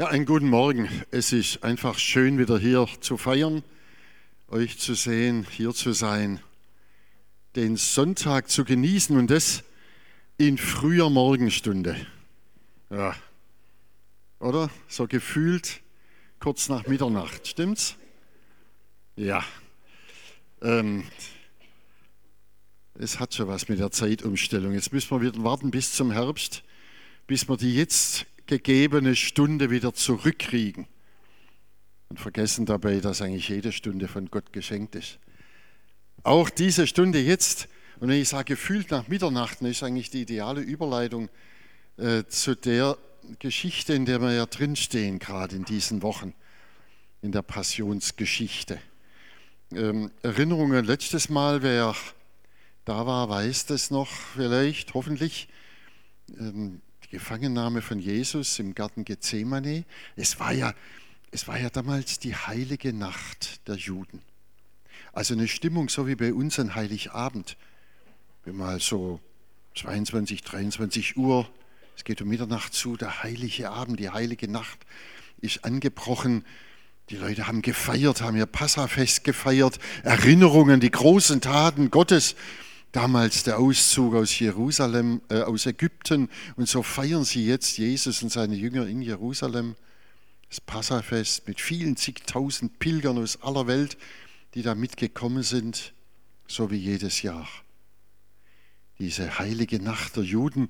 Ja, einen guten Morgen. Es ist einfach schön, wieder hier zu feiern, euch zu sehen, hier zu sein, den Sonntag zu genießen und das in früher Morgenstunde. Ja, oder? So gefühlt kurz nach Mitternacht, stimmt's? Ja. Ähm, es hat schon was mit der Zeitumstellung. Jetzt müssen wir wieder warten bis zum Herbst, bis wir die jetzt gegebene Stunde wieder zurückkriegen und vergessen dabei, dass eigentlich jede Stunde von Gott geschenkt ist. Auch diese Stunde jetzt, und wenn ich sage gefühlt nach Mitternacht, ist eigentlich die ideale Überleitung äh, zu der Geschichte, in der wir ja drinstehen, gerade in diesen Wochen, in der Passionsgeschichte. Ähm, Erinnerungen letztes Mal, wer da war, weiß das noch vielleicht, hoffentlich. Ähm, die Gefangennahme von Jesus im Garten Gethsemane. Es war ja, es war ja damals die heilige Nacht der Juden. Also eine Stimmung so wie bei uns an Heiligabend. Wenn mal so 22, 23 Uhr, es geht um Mitternacht zu, der heilige Abend, die heilige Nacht ist angebrochen. Die Leute haben gefeiert, haben ihr Passafest gefeiert, Erinnerungen, die großen Taten Gottes damals der Auszug aus Jerusalem, äh, aus Ägypten. Und so feiern sie jetzt Jesus und seine Jünger in Jerusalem. Das Passafest mit vielen zigtausend Pilgern aus aller Welt, die da mitgekommen sind, so wie jedes Jahr. Diese heilige Nacht der Juden,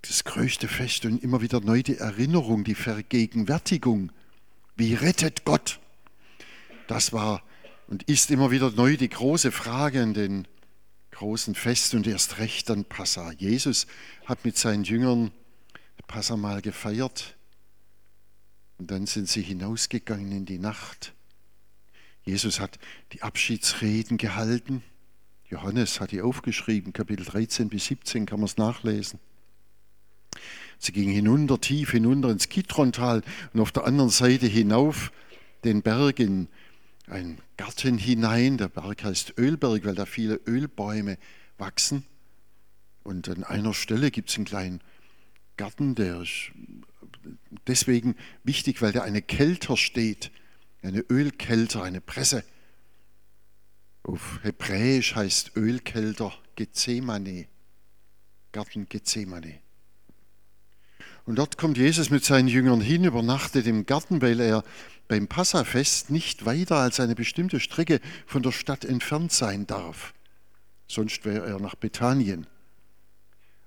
das größte Fest und immer wieder neu die Erinnerung, die Vergegenwärtigung. Wie rettet Gott? Das war und ist immer wieder neu die große Frage in den großen Festen und erst recht dann Passa. Jesus hat mit seinen Jüngern Passa mal gefeiert und dann sind sie hinausgegangen in die Nacht. Jesus hat die Abschiedsreden gehalten. Johannes hat die aufgeschrieben, Kapitel 13 bis 17 kann man es nachlesen. Sie gingen hinunter, tief hinunter ins Kitrontal und auf der anderen Seite hinauf den Berg in ein Garten hinein. Der Berg heißt Ölberg, weil da viele Ölbäume wachsen. Und an einer Stelle gibt es einen kleinen Garten, der ist deswegen wichtig, weil da eine Kelter steht, eine Ölkelter, eine Presse. Auf Hebräisch heißt Ölkelter Gethsemane, Garten Gethsemane. Und dort kommt Jesus mit seinen Jüngern hin, übernachtet im Garten, weil er beim Passafest nicht weiter als eine bestimmte Strecke von der Stadt entfernt sein darf. Sonst wäre er nach Bethanien.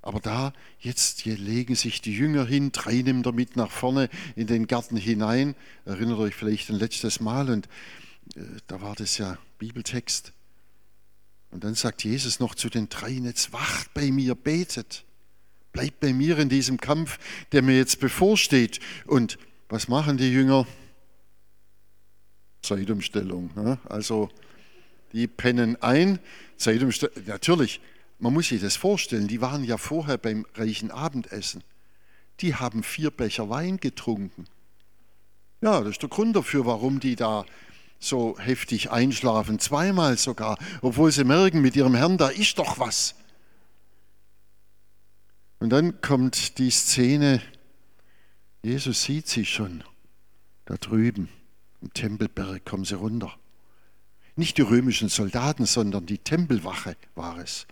Aber da, jetzt hier legen sich die Jünger hin, drei nimmt er mit nach vorne in den Garten hinein. Erinnert euch vielleicht ein letztes Mal und äh, da war das ja Bibeltext. Und dann sagt Jesus noch zu den dreien, jetzt wacht bei mir, betet. Bleibt bei mir in diesem Kampf, der mir jetzt bevorsteht. Und was machen die Jünger? Zeitumstellung. Ne? Also die pennen ein. Zeitumstellung. Natürlich, man muss sich das vorstellen, die waren ja vorher beim reichen Abendessen. Die haben vier Becher Wein getrunken. Ja, das ist der Grund dafür, warum die da so heftig einschlafen, zweimal sogar, obwohl sie merken, mit ihrem Herrn, da ist doch was. Und dann kommt die Szene, Jesus sieht sie schon da drüben. Im Tempelberg kommen sie runter. Nicht die römischen Soldaten, sondern die Tempelwache war es.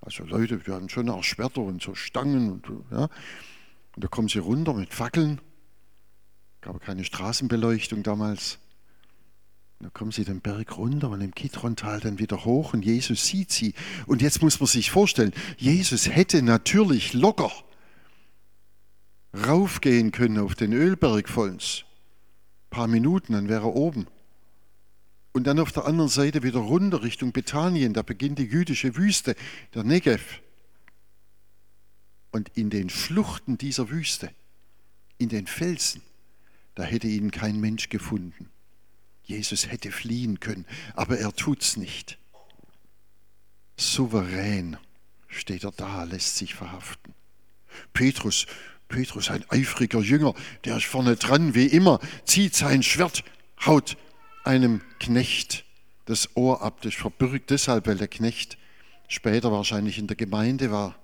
Also Leute, die hatten schon auch Schwerter und so Stangen. Und, ja. und da kommen sie runter mit Fackeln. Gab keine Straßenbeleuchtung damals. Da kommen sie den Berg runter und im Kitrontal dann wieder hoch und Jesus sieht sie. Und jetzt muss man sich vorstellen, Jesus hätte natürlich locker raufgehen können auf den Ölberg vollends paar Minuten, dann wäre er oben. Und dann auf der anderen Seite wieder runter Richtung Bethanien, da beginnt die jüdische Wüste, der Negev. Und in den Schluchten dieser Wüste, in den Felsen, da hätte ihn kein Mensch gefunden. Jesus hätte fliehen können, aber er tut's nicht. Souverän steht er da, lässt sich verhaften. Petrus Petrus, ein eifriger Jünger, der ist vorne dran, wie immer, zieht sein Schwert, haut einem Knecht das Ohr ab. Das verbürgt deshalb, weil der Knecht später wahrscheinlich in der Gemeinde war.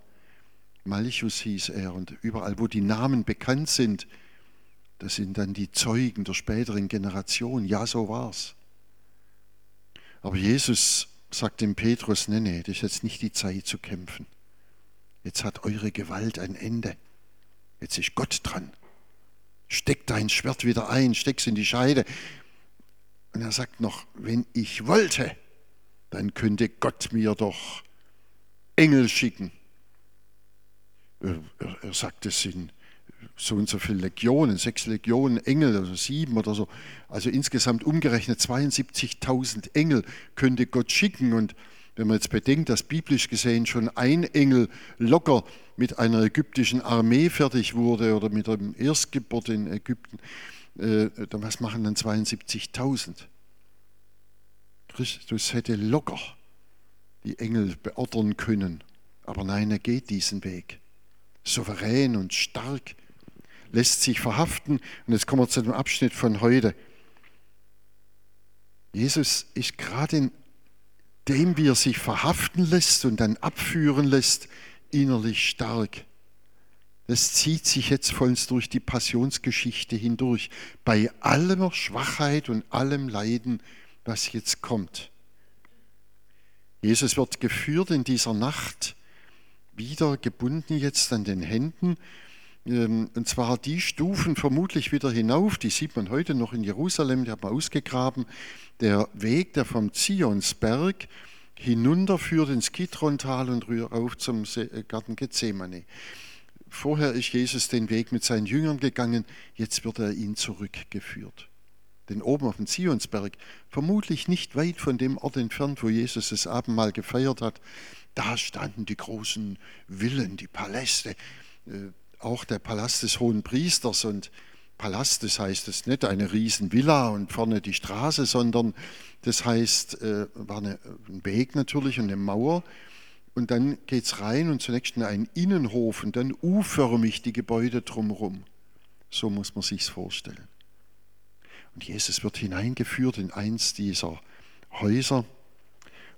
Malchus hieß er und überall, wo die Namen bekannt sind, Das sind dann die Zeugen der späteren Generation. Ja, so war's. Aber Jesus sagt dem Petrus, nee, nee, das ist jetzt nicht die Zeit zu kämpfen. Jetzt hat eure Gewalt ein Ende. Jetzt ist Gott dran. Steck dein Schwert wieder ein, steck's in die Scheide. Und er sagt noch, wenn ich wollte, dann könnte Gott mir doch Engel schicken. Er, sagt, es sind so und so viele Legionen, sechs Legionen Engel, also sieben oder so. Also insgesamt umgerechnet 72.000 Engel könnte Gott schicken. Und wenn man jetzt bedenkt, dass biblisch gesehen schon ein Engel locker mit einer ägyptischen Armee fertig wurde oder mit dem Erstgeburt in Ägypten, äh, dann was machen dann 72.000? Christus hätte locker die Engel beordern können. Aber nein, er geht diesen Weg. Souverän und stark, lässt sich verhaften. Und jetzt kommen wir zu dem Abschnitt von heute. Jesus ist gerade in dem, wie er sich verhaften lässt und dann abführen lässt, innerlich stark. Das zieht sich jetzt vollends durch die Passionsgeschichte hindurch, bei aller Schwachheit und allem Leiden was jetzt kommt. Jesus wird geführt in dieser Nacht, wieder gebunden jetzt an den Händen, und zwar die Stufen vermutlich wieder hinauf, die sieht man heute noch in Jerusalem, die hat man ausgegraben, der Weg, der vom Zionsberg hinunterführt ins Kidrontal und rauf zum äh, Garten Gethsemane. Vorher ist Jesus den Weg mit seinen Jüngern gegangen, jetzt wird er ihn zurückgeführt. Denn oben auf dem Zionsberg, vermutlich nicht weit von dem Ort entfernt, wo Jesus das Abendmahl gefeiert hat, da standen die großen Villen, die Paläste, äh, auch der Palast des Hohen Priesters und Palast, das heißt, es ist nicht eine Riesenvilla und vorne die Straße, sondern das heißt, äh, war ein Weg natürlich und eine Mauer. Und dann geht es rein und zunächst in einen Innenhof und dann U-förmig die Gebäude drumherum. So muss man sich vorstellen. Und Jesus wird hineingeführt in eins dieser Häuser.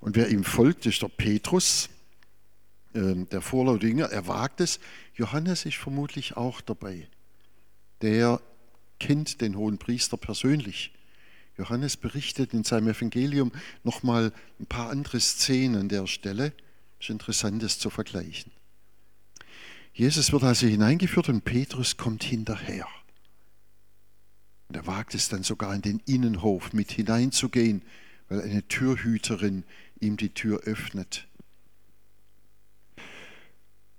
Und wer ihm folgt, ist der Petrus, der vorlaute Jünger. Er wagt es. Johannes ist vermutlich auch dabei. Der kennt den hohen Priester persönlich. Johannes berichtet in seinem Evangelium nochmal ein paar andere Szenen an der Stelle. Es ist interessant, das zu vergleichen. Jesus wird also hineingeführt und Petrus kommt hinterher. Und er wagt es dann sogar in den Innenhof mit hineinzugehen, weil eine Türhüterin ihm die Tür öffnet.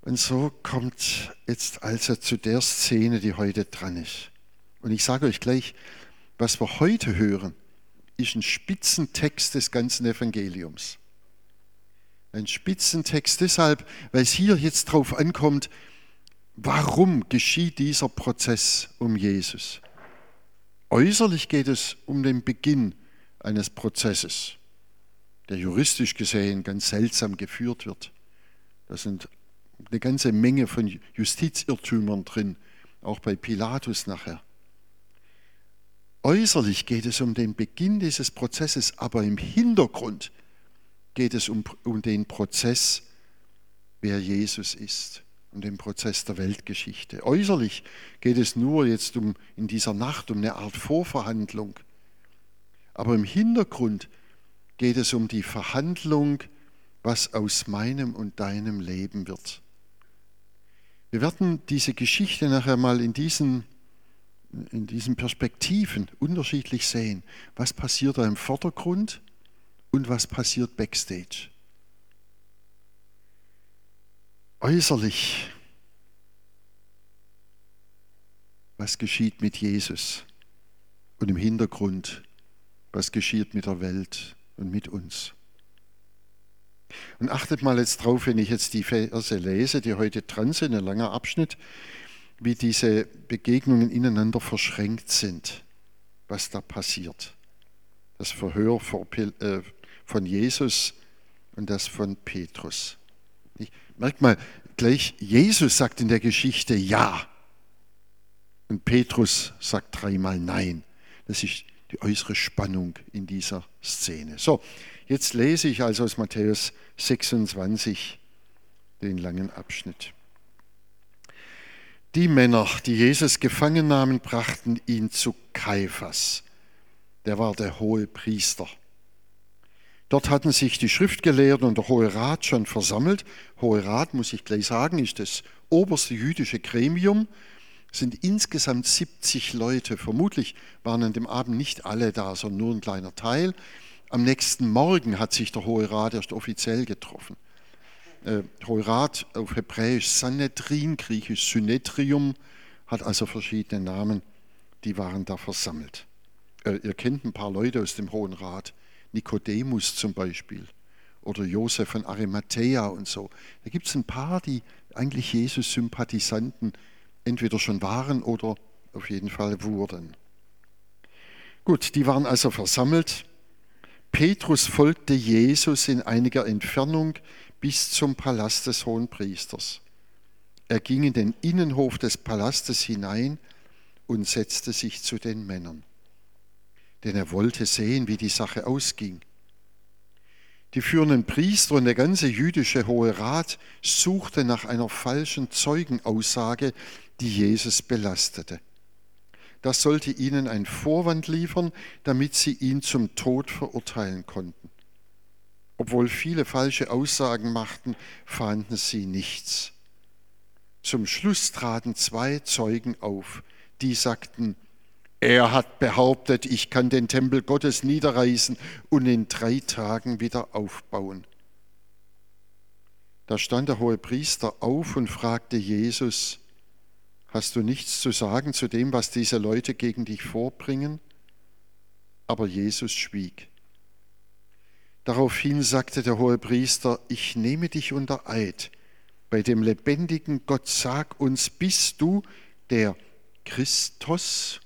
Und so kommt jetzt also zu der Szene, die heute dran ist. Und ich sage euch gleich, was wir heute hören, ist ein Spitzentext des ganzen Evangeliums. Ein Spitzentext deshalb, weil es hier jetzt drauf ankommt, warum geschieht dieser Prozess um Jesus? Äußerlich geht es um den Beginn eines Prozesses, der juristisch gesehen ganz seltsam geführt wird. Da sind eine ganze Menge von Justizirrtümern drin, auch bei Pilatus nachher. Äußerlich geht es um den Beginn dieses Prozesses, aber im Hintergrund geht es um, um den Prozess, wer Jesus ist und den Prozess der Weltgeschichte. Äußerlich geht es nur jetzt um, in dieser Nacht um eine Art Vorverhandlung. Aber im Hintergrund geht es um die Verhandlung, was aus meinem und deinem Leben wird. Wir werden diese Geschichte nachher mal in diesen, in diesen Perspektiven unterschiedlich sehen. Was passiert da im Vordergrund und was passiert backstage? äußerlich, was geschieht mit Jesus und im Hintergrund, was geschieht mit der Welt und mit uns. Und achtet mal jetzt drauf, wenn ich jetzt die Verse lese, die heute dran sind, ein langer Abschnitt, wie diese Begegnungen ineinander verschränkt sind, was da passiert. Das Verhör äh, von Jesus und das von Petrus. Merkt mal, gleich Jesus sagt in der Geschichte Ja. Und Petrus sagt dreimal Nein. Das ist die äußere Spannung in dieser Szene. So, jetzt lese ich also aus Matthäus 26 den langen Abschnitt. Die Männer, die Jesus gefangen nahmen, brachten ihn zu Kaiphas. Der war der hohe Priester. Dort hatten sich die Schriftgelehrten und der Hohe Rat schon versammelt. Hohe Rat, muss ich gleich sagen, ist das oberste jüdische Gremium. Es sind insgesamt 70 Leute. Vermutlich waren an dem Abend nicht alle da, sondern nur ein kleiner Teil. Am nächsten Morgen hat sich der Hohe Rat erst offiziell getroffen. Äh, Hohe Rat auf Hebräisch Sanhedrin, griechisch Synedrium, hat also verschiedene Namen. Die waren da versammelt. Äh, ihr kennt ein paar Leute aus dem Hohen Rat. Nikodemus zum Beispiel oder Josef von Arimathea und so. Da gibt es ein paar, die eigentlich Jesus-Sympathisanten entweder schon waren oder auf jeden Fall wurden. Gut, die waren also versammelt. Petrus folgte Jesus in einiger Entfernung bis zum Palast des Hohenpriesters. Er ging in den Innenhof des Palastes hinein und setzte sich zu den Männern denn er wollte sehen, wie die Sache ausging. Die führenden Priester und der ganze jüdische Hohe Rat suchte nach einer falschen Zeugenaussage, die Jesus belastete. Das sollte ihnen ein Vorwand liefern, damit sie ihn zum Tod verurteilen konnten. Obwohl viele falsche Aussagen machten, fanden sie nichts. Zum Schluss traten zwei Zeugen auf, die sagten, er hat behauptet, ich kann den Tempel Gottes niederreißen und in drei Tagen wieder aufbauen. Da stand der hohe Priester auf und fragte Jesus, hast du nichts zu sagen zu dem, was diese Leute gegen dich vorbringen? Aber Jesus schwieg. Daraufhin sagte der hohe Priester, ich nehme dich unter Eid. Bei dem lebendigen Gott sag uns, bist du der Christus?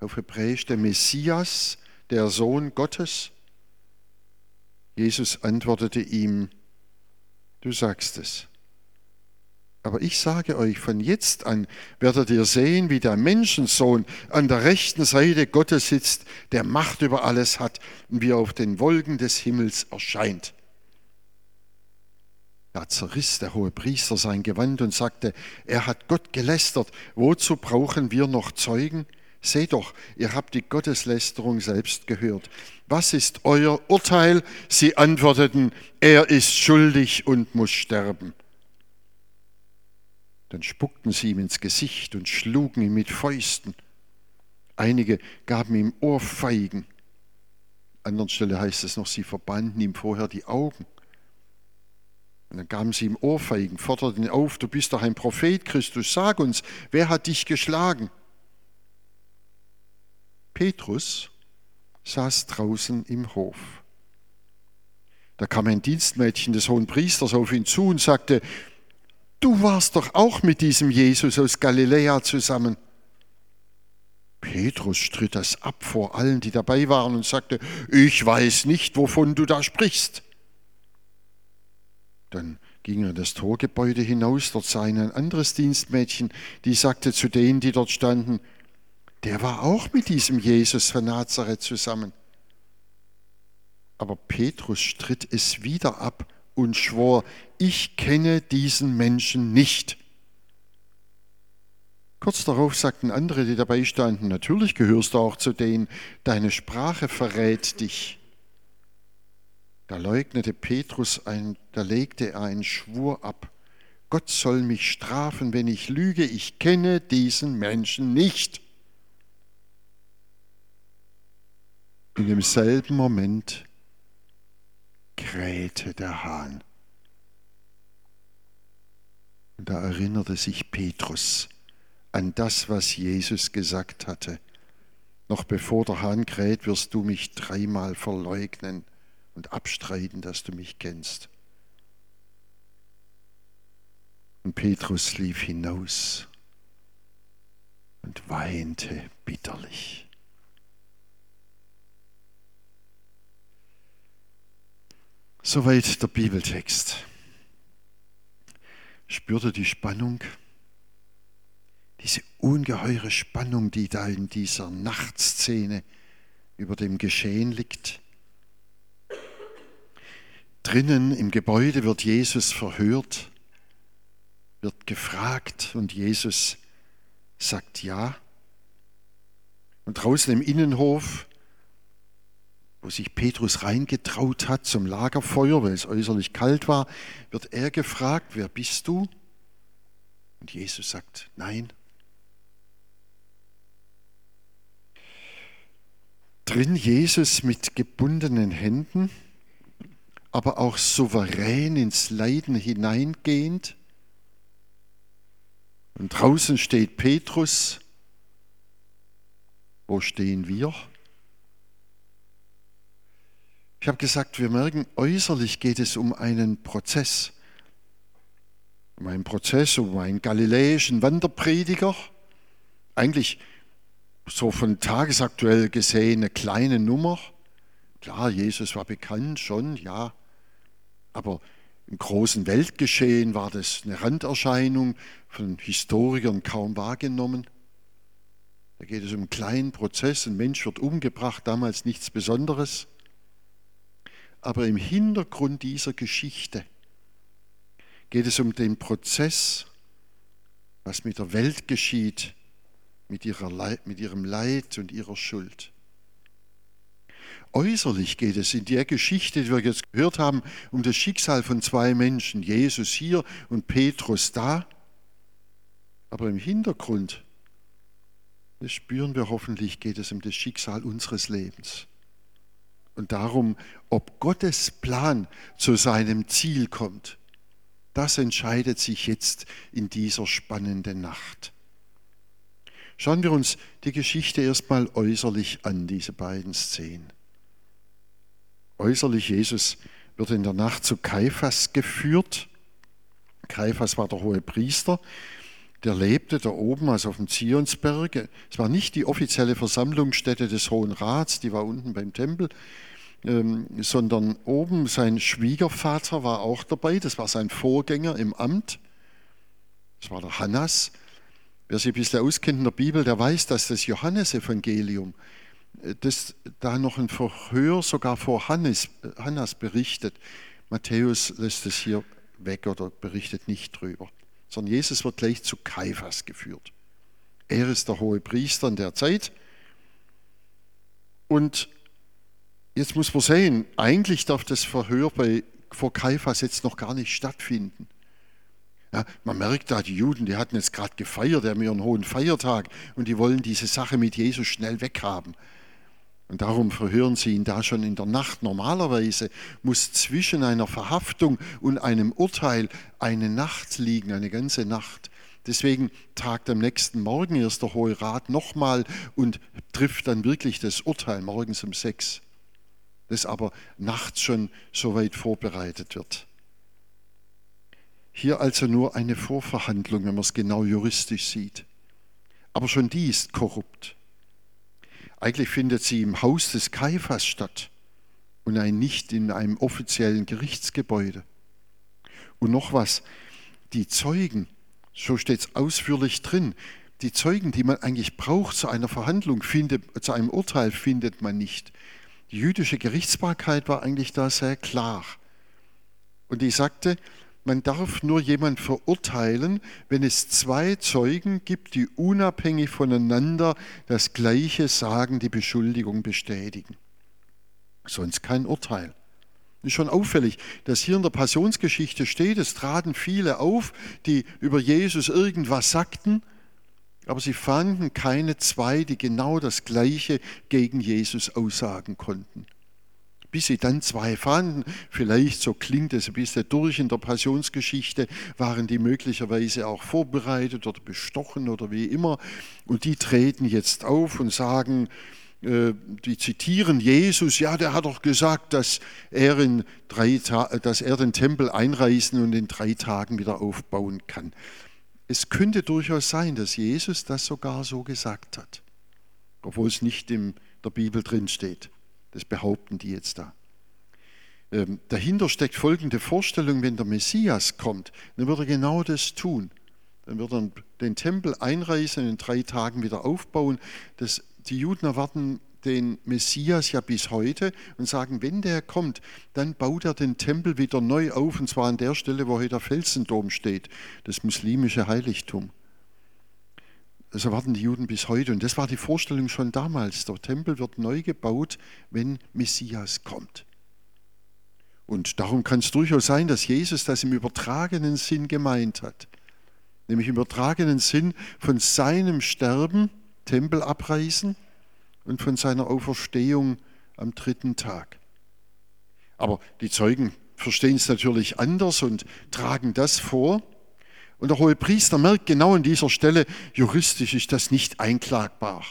auf Hebräisch der Messias, der Sohn Gottes? Jesus antwortete ihm, du sagst es. Aber ich sage euch, von jetzt an werdet ihr sehen, wie der Menschensohn an der rechten Seite Gottes sitzt, der Macht über alles hat und wie er auf den Wolken des Himmels erscheint. Da zerriss der hohe Priester sein Gewand und sagte, er hat Gott gelästert, wozu brauchen wir noch Zeugen? Seht doch, ihr habt die Gotteslästerung selbst gehört. Was ist euer Urteil? Sie antworteten, er ist schuldig und muss sterben. Dann spuckten sie ihm ins Gesicht und schlugen ihn mit Fäusten. Einige gaben ihm Ohrfeigen. An anderer Stelle heißt es noch, sie verbanden ihm vorher die Augen. Und dann gaben sie ihm Ohrfeigen, forderten ihn auf, du bist doch ein Prophet, Christus, sag uns, wer hat dich geschlagen? Petrus saß draußen im Hof. Da kam ein Dienstmädchen des hohen Priesters auf ihn zu und sagte, du warst doch auch mit diesem Jesus aus Galiläa zusammen. Petrus stritt das ab vor allen, die dabei waren und sagte, ich weiß nicht, wovon du da sprichst. Dann ging er in das Torgebäude hinaus, dort sah ihn ein anderes Dienstmädchen, die sagte zu denen, die dort standen, der war auch mit diesem Jesus von Nazareth zusammen. Aber Petrus stritt es wieder ab und schwor, ich kenne diesen Menschen nicht. Kurz darauf sagten andere, die dabei standen, natürlich gehörst du auch zu denen, deine Sprache verrät dich. Da leugnete Petrus ein, da legte er einen Schwur ab. Gott soll mich strafen, wenn ich lüge, ich kenne diesen Menschen nicht. In demselben Moment krähte der Hahn. Und da erinnerte sich Petrus an das, was Jesus gesagt hatte. Noch bevor der Hahn kräht, wirst du mich dreimal verleugnen und abstreiten, dass du mich kennst. Und Petrus lief hinaus und weinte bitterlich. Soweit der Bibeltext. Spürte die Spannung, diese ungeheure Spannung, die da in dieser Nachtszene über dem Geschehen liegt. Drinnen im Gebäude wird Jesus verhört, wird gefragt und Jesus sagt ja. Und draußen im Innenhof, wo sich Petrus reingetraut hat zum Lagerfeuer, weil es äußerlich kalt war, wird er gefragt, wer bist du? Und Jesus sagt, nein. Drin Jesus mit gebundenen Händen, aber auch souverän ins Leiden hineingehend. Und draußen steht Petrus. Wo stehen wir? Ich habe gesagt, wir merken, äußerlich geht es um einen Prozess. Um einen Prozess, um einen galiläischen Wanderprediger. Eigentlich so von tagesaktuell gesehen eine kleine Nummer. Klar, Jesus war bekannt schon, ja. Aber im großen Weltgeschehen war das eine Randerscheinung, von Historikern kaum wahrgenommen. Da geht es um einen kleinen Prozess, ein Mensch wird umgebracht, damals nichts Besonderes. Aber im Hintergrund dieser Geschichte geht es um den Prozess, was mit der Welt geschieht, mit, Leid, mit ihrem Leid und ihrer Schuld. Äußerlich geht es in der Geschichte, die wir jetzt gehört haben, um das Schicksal von zwei Menschen, Jesus hier und Petrus da. Aber im Hintergrund, das spüren wir hoffentlich, geht es um das Schicksal unseres Lebens. Und darum, ob Gottes Plan zu seinem Ziel kommt, das entscheidet sich jetzt in dieser spannenden Nacht. Schauen wir uns die Geschichte erstmal äußerlich an, diese beiden Szenen. Äußerlich Jesus wird in der Nacht zu Kaiphas geführt. Kaiphas war der hohe Priester, der lebte da oben, also auf dem Zionsberg. Es war nicht die offizielle Versammlungsstätte des Hohen Rats, die war unten beim Tempel, ähm, sondern oben sein Schwiegervater war auch dabei, das war sein Vorgänger im Amt, das war der Hannas. Wer sich ein bisschen auskennt in der Bibel, der weiß, dass das Johannesevangelium, äh, das da noch ein Verhör sogar vor Hannes, äh, Hannas berichtet. Matthäus lässt es hier weg oder berichtet nicht drüber, sondern Jesus wird gleich zu Kaiphas geführt. Er ist der hohe Priester in der Zeit. Und jetzt muss man sehen, eigentlich darf das Verhör bei, vor Kaiphas jetzt noch gar nicht stattfinden. Ja, man merkt da, die Juden, die hatten jetzt gerade gefeiert, die haben ihren hohen Feiertag und die wollen diese Sache mit Jesus schnell weghaben. Und darum verhören sie ihn da schon in der Nacht. Normalerweise muss zwischen einer Verhaftung und einem Urteil eine Nacht liegen, eine ganze Nacht. Deswegen tagt am nächsten Morgen erst der Hohe Rat nochmal und trifft dann wirklich das Urteil morgens um sechs, das aber nachts schon so weit vorbereitet wird. Hier also nur eine Vorverhandlung, wenn man es genau juristisch sieht. Aber schon die ist korrupt. Eigentlich findet sie im Haus des Kaiphas statt und nicht in einem offiziellen Gerichtsgebäude. Und noch was, die Zeugen, so steht es ausführlich drin, die Zeugen, die man eigentlich braucht zu einer Verhandlung, findet, zu einem Urteil, findet man nicht. Die jüdische Gerichtsbarkeit war eigentlich da sehr klar. Und die sagte, man darf nur jemand verurteilen, wenn es zwei Zeugen gibt, die unabhängig voneinander das Gleiche sagen, die Beschuldigung bestätigen. Sonst kein Urteil. Ist schon auffällig, dass hier in der Passionsgeschichte steht, es traten viele auf, die über Jesus irgendwas sagten, aber sie fanden keine zwei, die genau das Gleiche gegen Jesus aussagen konnten bis sie dann zwei fanden. Vielleicht, so klingt es ein bisschen durch in der Passionsgeschichte, waren die möglicherweise auch vorbereitet oder bestochen oder wie immer. Und die treten jetzt auf und sagen, äh, die zitieren Jesus, ja, der hat doch gesagt, dass er, in drei dass er den Tempel einreißen und in drei Tagen wieder aufbauen kann. Es könnte durchaus sein, dass Jesus das sogar so gesagt hat, obwohl es nicht in der Bibel drin steht. Das behaupten die jetzt da. Ähm, dahinter steckt folgende Vorstellung, wenn der Messias kommt, dann wird er genau das tun. Dann wird er den Tempel einreißen, in drei Tagen wieder aufbauen. Das, die Juden erwarten den Messias ja bis heute und sagen, wenn der kommt, dann baut er den Tempel wieder neu auf, und zwar an der Stelle, wo heute der Felsendom steht, das muslimische Heiligtum. So warten die Juden bis heute. Und das war die Vorstellung schon damals. Der Tempel wird neu gebaut, wenn Messias kommt. Und darum kann es durchaus sein, dass Jesus das im übertragenen Sinn gemeint hat. Nämlich im übertragenen Sinn von seinem Sterben, Tempel abreißen und von seiner Auferstehung am dritten Tag. Aber die Zeugen verstehen es natürlich anders und tragen das vor. Und der hohe Priester merkt genau an dieser Stelle, juristisch ist das nicht einklagbar.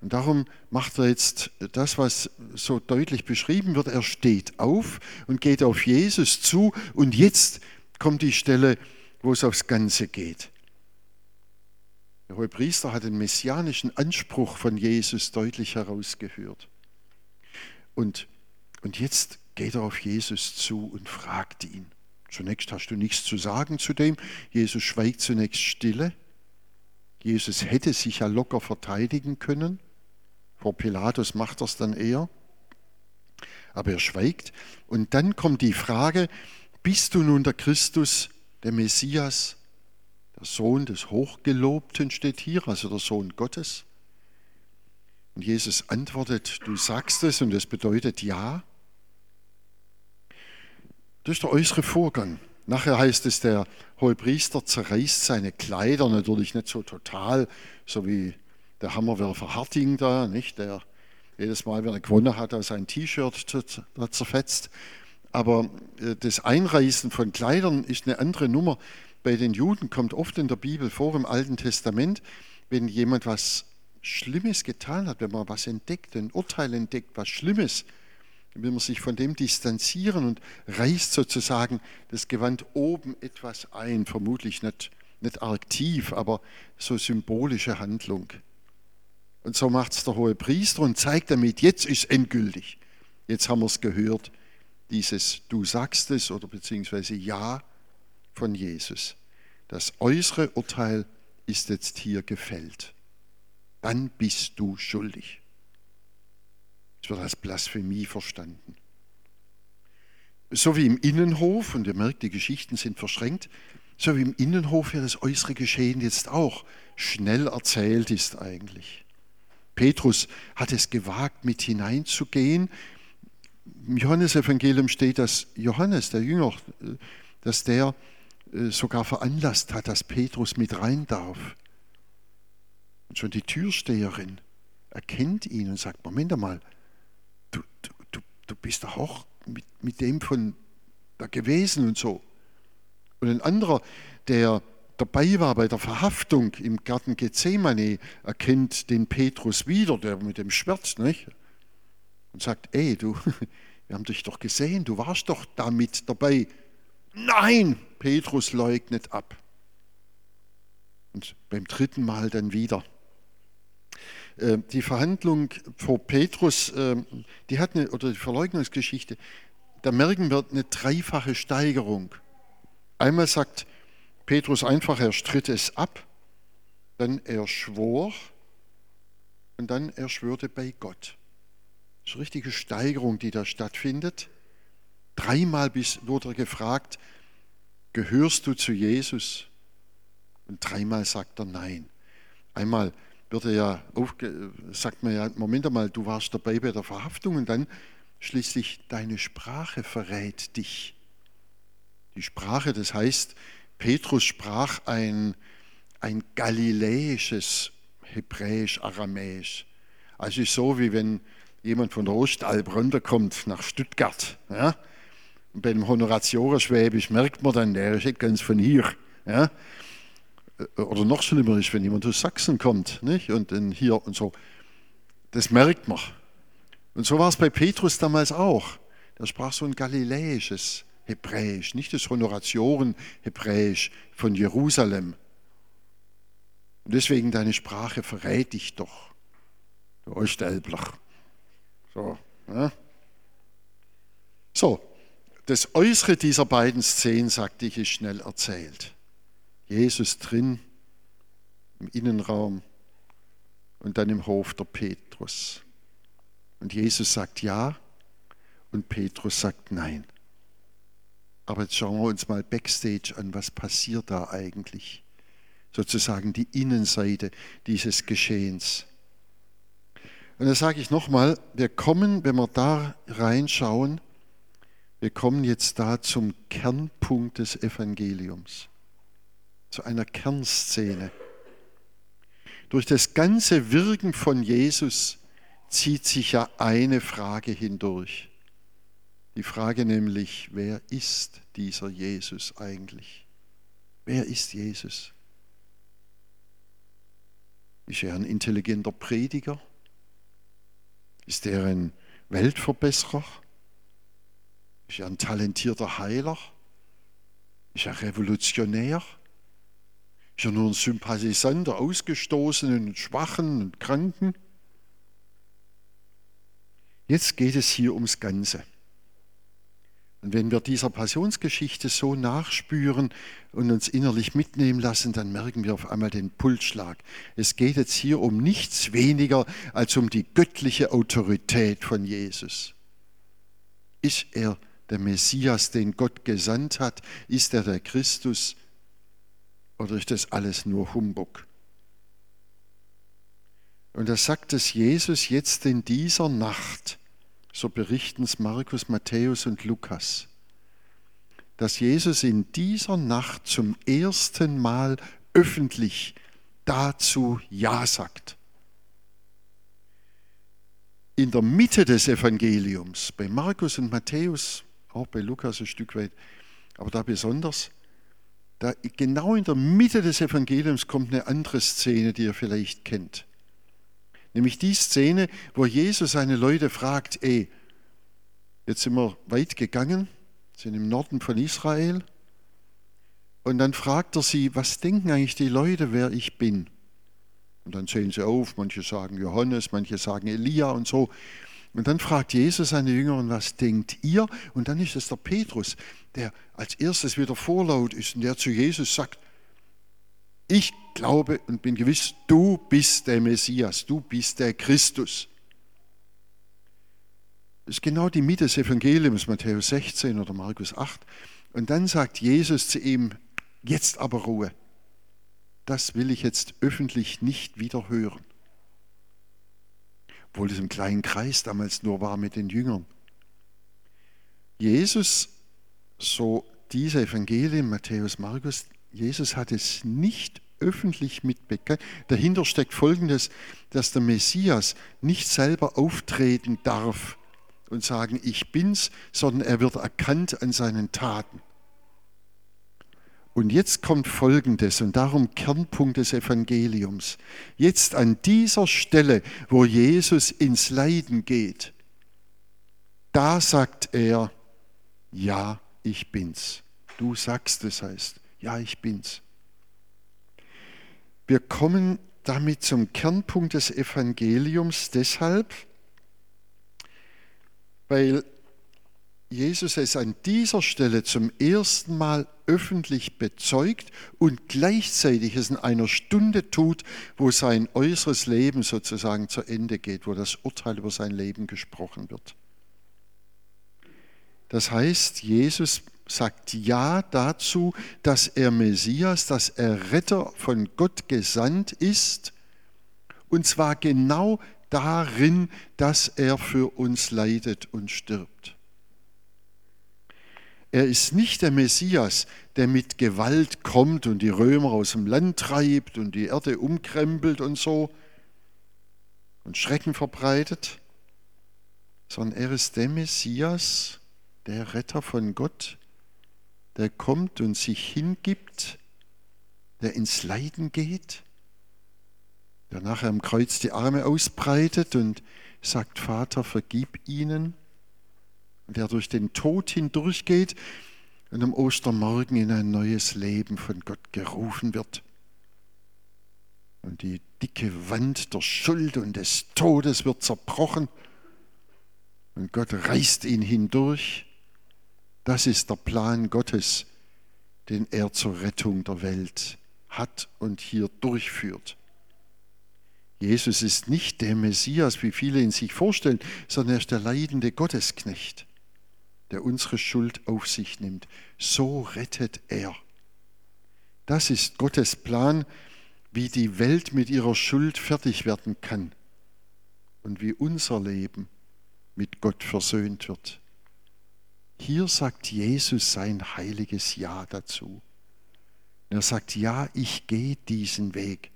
Und darum macht er jetzt das, was so deutlich beschrieben wird. Er steht auf und geht auf Jesus zu. Und jetzt kommt die Stelle, wo es aufs Ganze geht. Der hohe Priester hat den messianischen Anspruch von Jesus deutlich herausgehört. Und, und jetzt geht er auf Jesus zu und fragt ihn. Zunächst hast du nichts zu sagen zu dem. Jesus schweigt zunächst stille. Jesus hätte sich ja locker verteidigen können. Vor Pilatus macht es dann eher. Aber er schweigt. Und dann kommt die Frage, bist du nun der Christus, der Messias, der Sohn des Hochgelobten steht hier, also der Sohn Gottes? Und Jesus antwortet, du sagst es und das bedeutet ja. Das ist der äußere Vorgang. Nachher heißt es, der Hohepriester zerreißt seine Kleider, natürlich nicht so total, so wie der Hammerwerfer Harting da, nicht? der jedes Mal, wenn er gewonnen hat, sein T-Shirt zerfetzt. Aber äh, das Einreißen von Kleidern ist eine andere Nummer. Bei den Juden kommt oft in der Bibel vor, im Alten Testament, wenn jemand was Schlimmes getan hat, wenn man was entdeckt, ein Urteil entdeckt, was Schlimmes, will man sich von dem distanzieren und reißt sozusagen das Gewand oben etwas ein, vermutlich nicht, nicht arg tief, aber so symbolische Handlung. Und so macht es der hohe Priester und zeigt damit, jetzt ist endgültig. Jetzt haben wir es gehört, dieses Du sagst es oder beziehungsweise Ja von Jesus. Das äußere Urteil ist jetzt hier gefällt. Dann bist du schuldig. Es wird als Blasphemie verstanden. So wie im Innenhof, und ihr merkt, die Geschichten sind verschränkt, so wie im Innenhof ja das äußere Geschehen jetzt auch schnell erzählt ist eigentlich. Petrus hat es gewagt, mit hineinzugehen. Im Johannesevangelium steht, dass Johannes, der Jünger, dass der äh, sogar veranlasst hat, dass Petrus mit rein darf. Und schon die Türsteherin erkennt ihn und sagt, Moment einmal, du, bist doch auch mit, mit dem von da gewesen und so. Und ein anderer, der dabei war bei der Verhaftung im Garten Gethsemane, erkennt den Petrus wieder, der mit dem Schwert, nicht? Und sagt, ey, du, wir haben dich doch gesehen, du warst doch damit dabei. Nein, Petrus leugnet ab. Und beim dritten Mal dann wieder. Äh, die Verhandlung vor Petrus, äh, die hat eine, oder die Verleugnungsgeschichte, da merken wir eine dreifache Steigerung. Einmal sagt Petrus einfach, er stritt es ab, dann er schwor und dann er schwörte bei Gott. Das ist eine richtige Steigerung, die da stattfindet. Dreimal wurde er gefragt, gehörst du zu Jesus? Und dreimal sagt er nein. Einmal wird er ja aufge, sagt man ja, Moment einmal, du warst dabei bei der Verhaftung und dann schließlich deine Sprache verrät dich. Die Sprache, das heißt, Petrus sprach ein, ein galiläisches Hebräisch, Aramäisch. Also so, wie wenn jemand von der Ostalb runterkommt nach Stuttgart. Ja? Und bei dem Honoratiore Schwäbisch merkt man dann, der ist nicht ganz von hier. Ja? Äh, oder noch schlimmer ist, wenn jemand aus Sachsen kommt nicht? und dann hier und so. Das merkt man. Und so war es bei Petrus damals auch. Der sprach so ein galiläisches Hebräisch, nicht das Honoratioren-Hebräisch von Jerusalem. Und deswegen deine Sprache verrät dich doch, du Ostelbler. So, ja? so, das Äußere dieser beiden Szenen, sagte ich, ist schnell erzählt. Jesus drin im Innenraum und dann im Hof der Petrus. Und Jesus sagt ja und Petrus sagt nein. Aber jetzt schauen wir uns mal backstage an, was passiert da eigentlich. sozusagen die Innenseite dieses Geschehens. Und da sage ich nochmal, wir kommen, wenn wir da reinschauen, wir kommen jetzt da zum Kernpunkt des Evangeliums, zu einer Kernszene. Durch das ganze Wirken von Jesus zieht sich ja eine Frage hindurch. Die Frage nämlich, wer ist dieser Jesus eigentlich? Wer ist Jesus? Ist er ein intelligenter Prediger? Ist er ein Weltverbesserer? Ist er ein talentierter Heiler? Ist er revolutionär? Ist er nur ein Sympathisant der Ausgestoßenen und Schwachen und Kranken? Jetzt geht es hier ums Ganze. Und wenn wir dieser Passionsgeschichte so nachspüren und uns innerlich mitnehmen lassen, dann merken wir auf einmal den Pulsschlag. Es geht jetzt hier um nichts weniger als um die göttliche Autorität von Jesus. Ist er der Messias, den Gott gesandt hat? Ist er der Christus? Oder ist das alles nur Humbug? Und da sagt es Jesus jetzt in dieser Nacht so berichten es Markus, Matthäus und Lukas, dass Jesus in dieser Nacht zum ersten Mal öffentlich dazu Ja sagt. In der Mitte des Evangeliums, bei Markus und Matthäus, auch bei Lukas ein Stück weit, aber da besonders, da genau in der Mitte des Evangeliums kommt eine andere Szene, die ihr vielleicht kennt. Nämlich die Szene, wo Jesus seine Leute fragt, ey, jetzt sind wir weit gegangen, sind im Norden von Israel. Und dann fragt er sie, was denken eigentlich die Leute, wer ich bin? Und dann zählen sie auf, manche sagen Johannes, manche sagen Elia und so. Und dann fragt Jesus seine Jünger, was denkt ihr? Und dann ist es der Petrus, der als erstes wieder vorlaut ist und der zu Jesus sagt, ich glaube und bin gewiss, du bist der Messias, du bist der Christus. Das ist genau die Mitte des Evangeliums, Matthäus 16 oder Markus 8. Und dann sagt Jesus zu ihm, jetzt aber Ruhe. Das will ich jetzt öffentlich nicht wieder hören. Obwohl es im kleinen Kreis damals nur war mit den Jüngern. Jesus, so diese Evangelien, Matthäus, Markus, Jesus hat es nicht öffentlich mitbekannt. Dahinter steckt Folgendes, dass der Messias nicht selber auftreten darf und sagen, ich bin's, sondern er wird erkannt an seinen Taten. Und jetzt kommt Folgendes und darum Kernpunkt des Evangeliums. Jetzt an dieser Stelle, wo Jesus ins Leiden geht, da sagt er, ja, ich bin's. Du sagst es heißt, ja, ich bin's. Wir kommen damit zum Kernpunkt des Evangeliums deshalb, weil Jesus es an dieser Stelle zum ersten Mal öffentlich bezeugt und gleichzeitig es in einer Stunde tut, wo sein äußeres Leben sozusagen zu Ende geht, wo das Urteil über sein Leben gesprochen wird. Das heißt, Jesus sagt Ja dazu, dass er Messias, dass er Retter von Gott gesandt ist, und zwar genau darin, dass er für uns leidet und stirbt. Er ist nicht der Messias, der mit Gewalt kommt und die Römer aus dem Land treibt und die Erde umkrempelt und so und Schrecken verbreitet, sondern er ist der Messias, der Retter von Gott, der kommt und sich hingibt, der ins Leiden geht, der nachher am Kreuz die Arme ausbreitet und sagt, Vater, vergib ihnen, der durch den Tod hindurchgeht und am Ostermorgen in ein neues Leben von Gott gerufen wird. Und die dicke Wand der Schuld und des Todes wird zerbrochen und Gott reißt ihn hindurch das ist der Plan Gottes, den er zur Rettung der Welt hat und hier durchführt. Jesus ist nicht der Messias, wie viele ihn sich vorstellen, sondern er ist der leidende Gottesknecht, der unsere Schuld auf sich nimmt. So rettet er. Das ist Gottes Plan, wie die Welt mit ihrer Schuld fertig werden kann und wie unser Leben mit Gott versöhnt wird. Hier sagt Jesus sein heiliges Ja dazu. Er sagt, ja, ich gehe diesen Weg.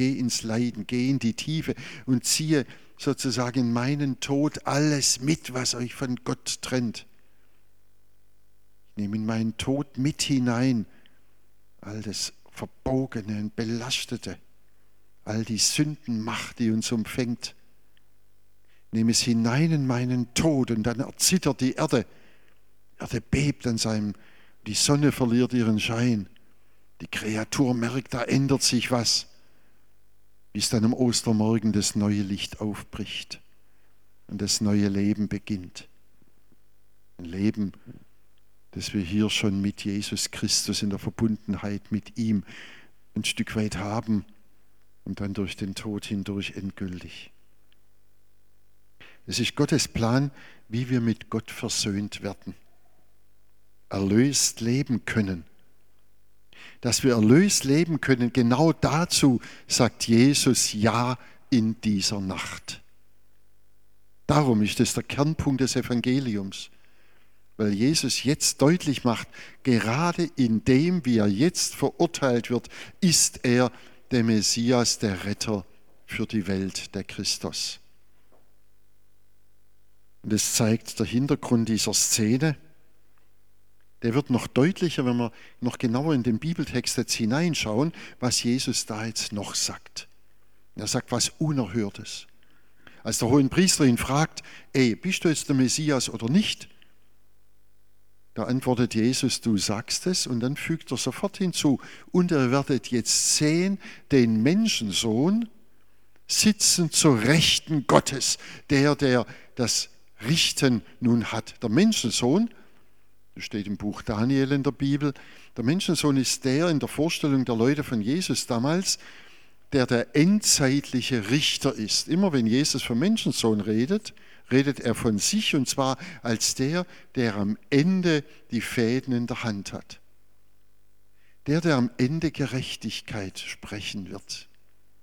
Geh ins Leiden, geh in die Tiefe und ziehe sozusagen in meinen Tod alles mit, was euch von Gott trennt. Ich nehme in meinen Tod mit hinein all das Verbogene und Belastete, all die Sündenmacht, die uns umfängt. Nehme es hinein in meinen Tod und dann erzittert die Erde. Die Erde bebt an seinem, die Sonne verliert ihren Schein. Die Kreatur merkt, da ändert sich was, bis dann am Ostermorgen das neue Licht aufbricht und das neue Leben beginnt. Ein Leben, das wir hier schon mit Jesus Christus in der Verbundenheit mit ihm ein Stück weit haben und dann durch den Tod hindurch endgültig. Es ist Gottes Plan, wie wir mit Gott versöhnt werden, erlöst leben können. Dass wir erlöst leben können, genau dazu sagt Jesus Ja in dieser Nacht. Darum ist es der Kernpunkt des Evangeliums weil Jesus jetzt deutlich macht, gerade in dem, wie er jetzt verurteilt wird, ist er der Messias, der Retter für die Welt, der Christus. Und es zeigt der Hintergrund dieser Szene. Der wird noch deutlicher, wenn wir noch genauer in den Bibeltext jetzt hineinschauen, was Jesus da jetzt noch sagt. Er sagt was Unerhörtes. Als der Hohenpriester ihn fragt, ey, bist du jetzt der Messias oder nicht? Da antwortet Jesus, du sagst es, und dann fügt er sofort hinzu, und ihr werdet jetzt sehen, den Menschensohn sitzen zur Rechten Gottes, der, der das Richten nun hat. Der Menschensohn, steht im Buch Daniel in der Bibel, der Menschensohn ist der in der Vorstellung der Leute von Jesus damals, der der endzeitliche Richter ist. Immer wenn Jesus vom Menschensohn redet, redet er von sich und zwar als der, der am Ende die Fäden in der Hand hat. Der, der am Ende Gerechtigkeit sprechen wird,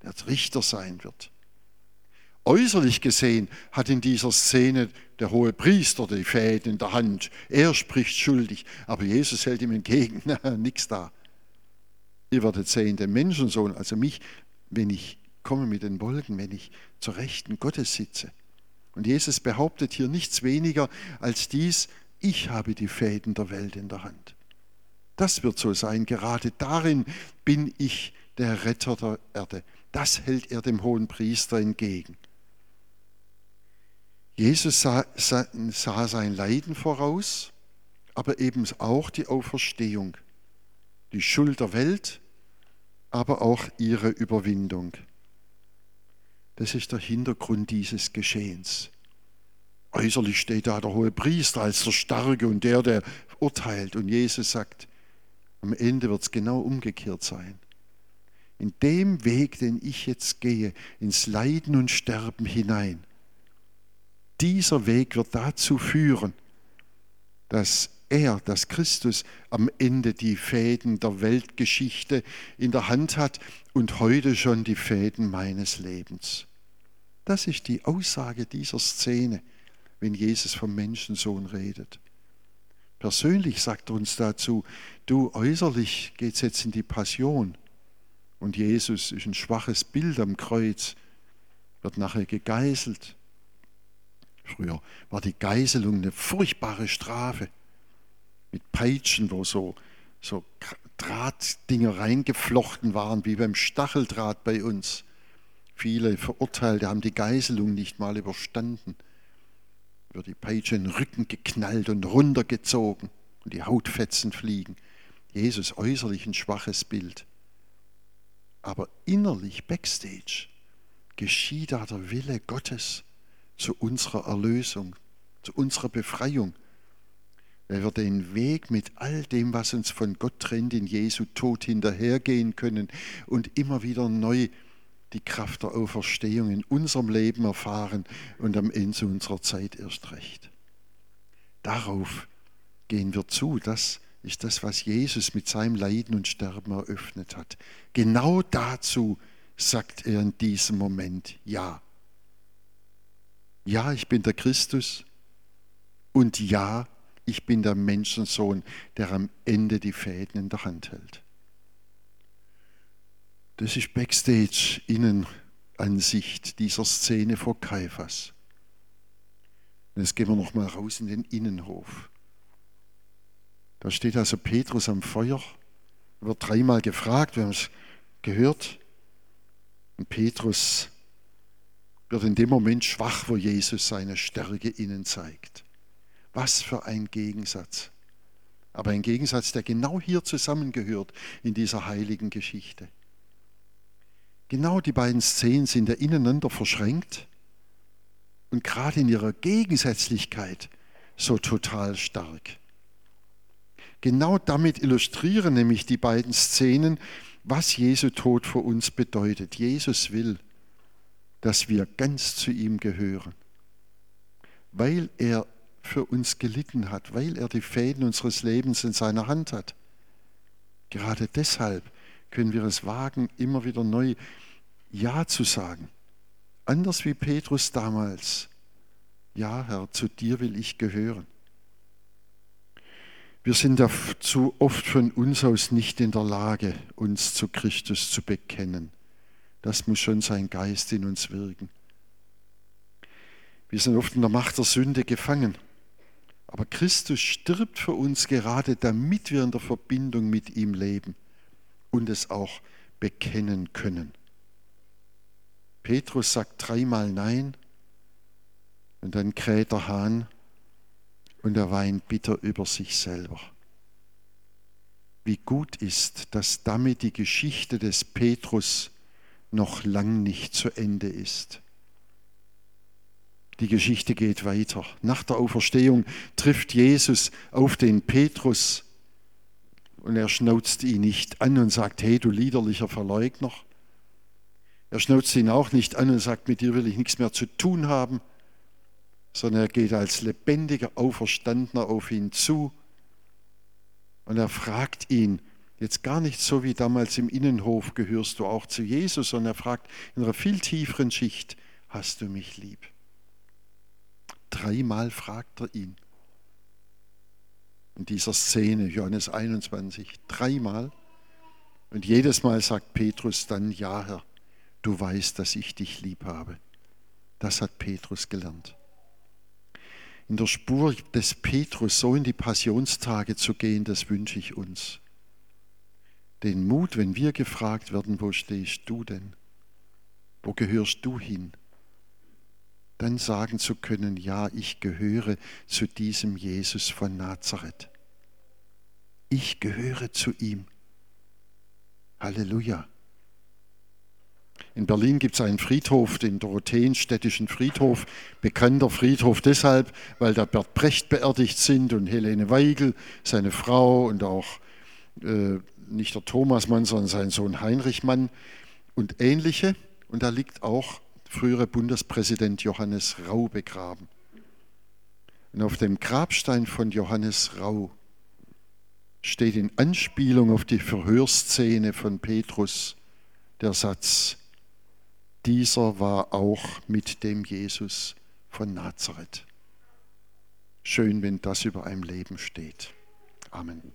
der Richter sein wird. Äußerlich gesehen hat in dieser Szene der hohe Priester die Fäden in der Hand. Er spricht schuldig, aber Jesus hält ihm entgegen, nichts da. Ihr werdet sehen, den Menschensohn, also mich, wenn ich komme mit den Wolken, wenn ich zur Rechten Gottes sitze. Und Jesus behauptet hier nichts weniger als dies, ich habe die Fäden der Welt in der Hand. Das wird so sein, gerade darin bin ich der Retter der Erde. Das hält er dem hohen Priester entgegen. Jesus sah, sah, sein Leiden voraus, aber eben auch die Auferstehung, die Schuld der Welt, aber auch ihre Überwindung. Das ist der Hintergrund dieses Geschehens. Äußerlich steht da der hohe Priester als der Starke und der, der urteilt. Und Jesus sagt, am Ende wird es genau umgekehrt sein. In dem Weg, den ich jetzt gehe, ins Leiden und Sterben hinein, dieser Weg wird dazu führen, dass er, dass Christus am Ende die Fäden der Weltgeschichte in der Hand hat und heute schon die Fäden meines Lebens. Das ist die Aussage dieser Szene, wenn Jesus vom Menschensohn redet. Persönlich sagt er uns dazu, du äußerlich geht es jetzt in die Passion und Jesus ist ein schwaches Bild am Kreuz, wird nachher gegeißelt. Früher war die Geißelung eine furchtbare Strafe mit Peitschen, wo so, so Drahtdinger reingeflochten waren, wie beim Stacheldraht bei uns. Viele Verurteilte haben die Geißelung nicht mal überstanden. Wird die Peitsche in den Rücken geknallt und runtergezogen und die Hautfetzen fliegen. Jesus äußerlich ein schwaches Bild. Aber innerlich, backstage, geschieht da der Wille Gottes zu unserer Erlösung, zu unserer Befreiung weil wir den Weg mit all dem, was uns von Gott trennt, in Jesu Tod hinterhergehen können und immer wieder neu die Kraft der Auferstehung in unserem Leben erfahren und am Ende unserer Zeit erst recht. Darauf gehen wir zu, das ist das, was Jesus mit seinem Leiden und Sterben eröffnet hat. Genau dazu sagt er in diesem Moment Ja. Ja, ich bin der Christus und ja, ich bin der Menschensohn, der am Ende die Fäden in der Hand hält. Das ist Backstage Innenansicht dieser Szene vor Kaiphas. Jetzt gehen wir noch mal raus in den Innenhof. Da steht also Petrus am Feuer, wird dreimal gefragt, wir haben es gehört. Und Petrus wird in dem Moment schwach, wo Jesus seine Stärke innen zeigt. Was für ein Gegensatz. Aber ein Gegensatz, der genau hier zusammengehört in dieser heiligen Geschichte. Genau die beiden Szenen sind ja ineinander verschränkt und gerade in ihrer Gegensätzlichkeit so total stark. Genau damit illustrieren nämlich die beiden Szenen, was Jesu Tod für uns bedeutet. Jesus will, dass wir ganz zu ihm gehören, weil er für uns gelitten hat, weil er die Fäden unseres Lebens in seiner Hand hat. Gerade deshalb können wir es wagen, immer wieder neu Ja zu sagen. Anders wie Petrus damals. Ja, Herr, zu dir will ich gehören. Wir sind dazu oft von uns aus nicht in der Lage, uns zu Christus zu bekennen. Das muss schon sein Geist in uns wirken. Wir sind oft in der Macht der Sünde gefangen. Aber Christus stirbt für uns gerade, damit wir in der Verbindung mit ihm leben und es auch bekennen können. Petrus sagt dreimal Nein und dann kräht der Hahn und er weint bitter über sich selber. Wie gut ist, dass damit die Geschichte des Petrus noch lang nicht zu Ende ist. Die Geschichte geht weiter. Nach der Auferstehung trifft Jesus auf den Petrus und er schnauzt ihn nicht an und sagt, hey du liederlicher Verleugner. Er schnauzt ihn auch nicht an und sagt, mit dir will ich nichts mehr zu tun haben, sondern er geht als lebendiger Auferstandener auf ihn zu und er fragt ihn, jetzt gar nicht so wie damals im Innenhof gehörst du auch zu Jesus, sondern er fragt in einer viel tieferen Schicht, hast du mich lieb? Dreimal fragt er ihn. In dieser Szene, Johannes 21, dreimal. Und jedes Mal sagt Petrus dann, ja Herr, du weißt, dass ich dich lieb habe. Das hat Petrus gelernt. In der Spur des Petrus so in die Passionstage zu gehen, das wünsche ich uns. Den Mut, wenn wir gefragt werden, wo stehst du denn? Wo gehörst du hin? dann sagen zu können, ja, ich gehöre zu diesem Jesus von Nazareth. Ich gehöre zu ihm. Halleluja. In Berlin gibt es einen Friedhof, den Dorotheenstädtischen Friedhof, bekannter Friedhof deshalb, weil da Bert Brecht beerdigt sind und Helene Weigel, seine Frau und auch äh, nicht der Thomas Mann, sondern sein Sohn Heinrich Mann und ähnliche. Und da liegt auch frühere Bundespräsident Johannes Rau begraben. Und auf dem Grabstein von Johannes Rau steht in Anspielung auf die Verhörszene von Petrus der Satz, dieser war auch mit dem Jesus von Nazareth. Schön, wenn das über einem Leben steht. Amen.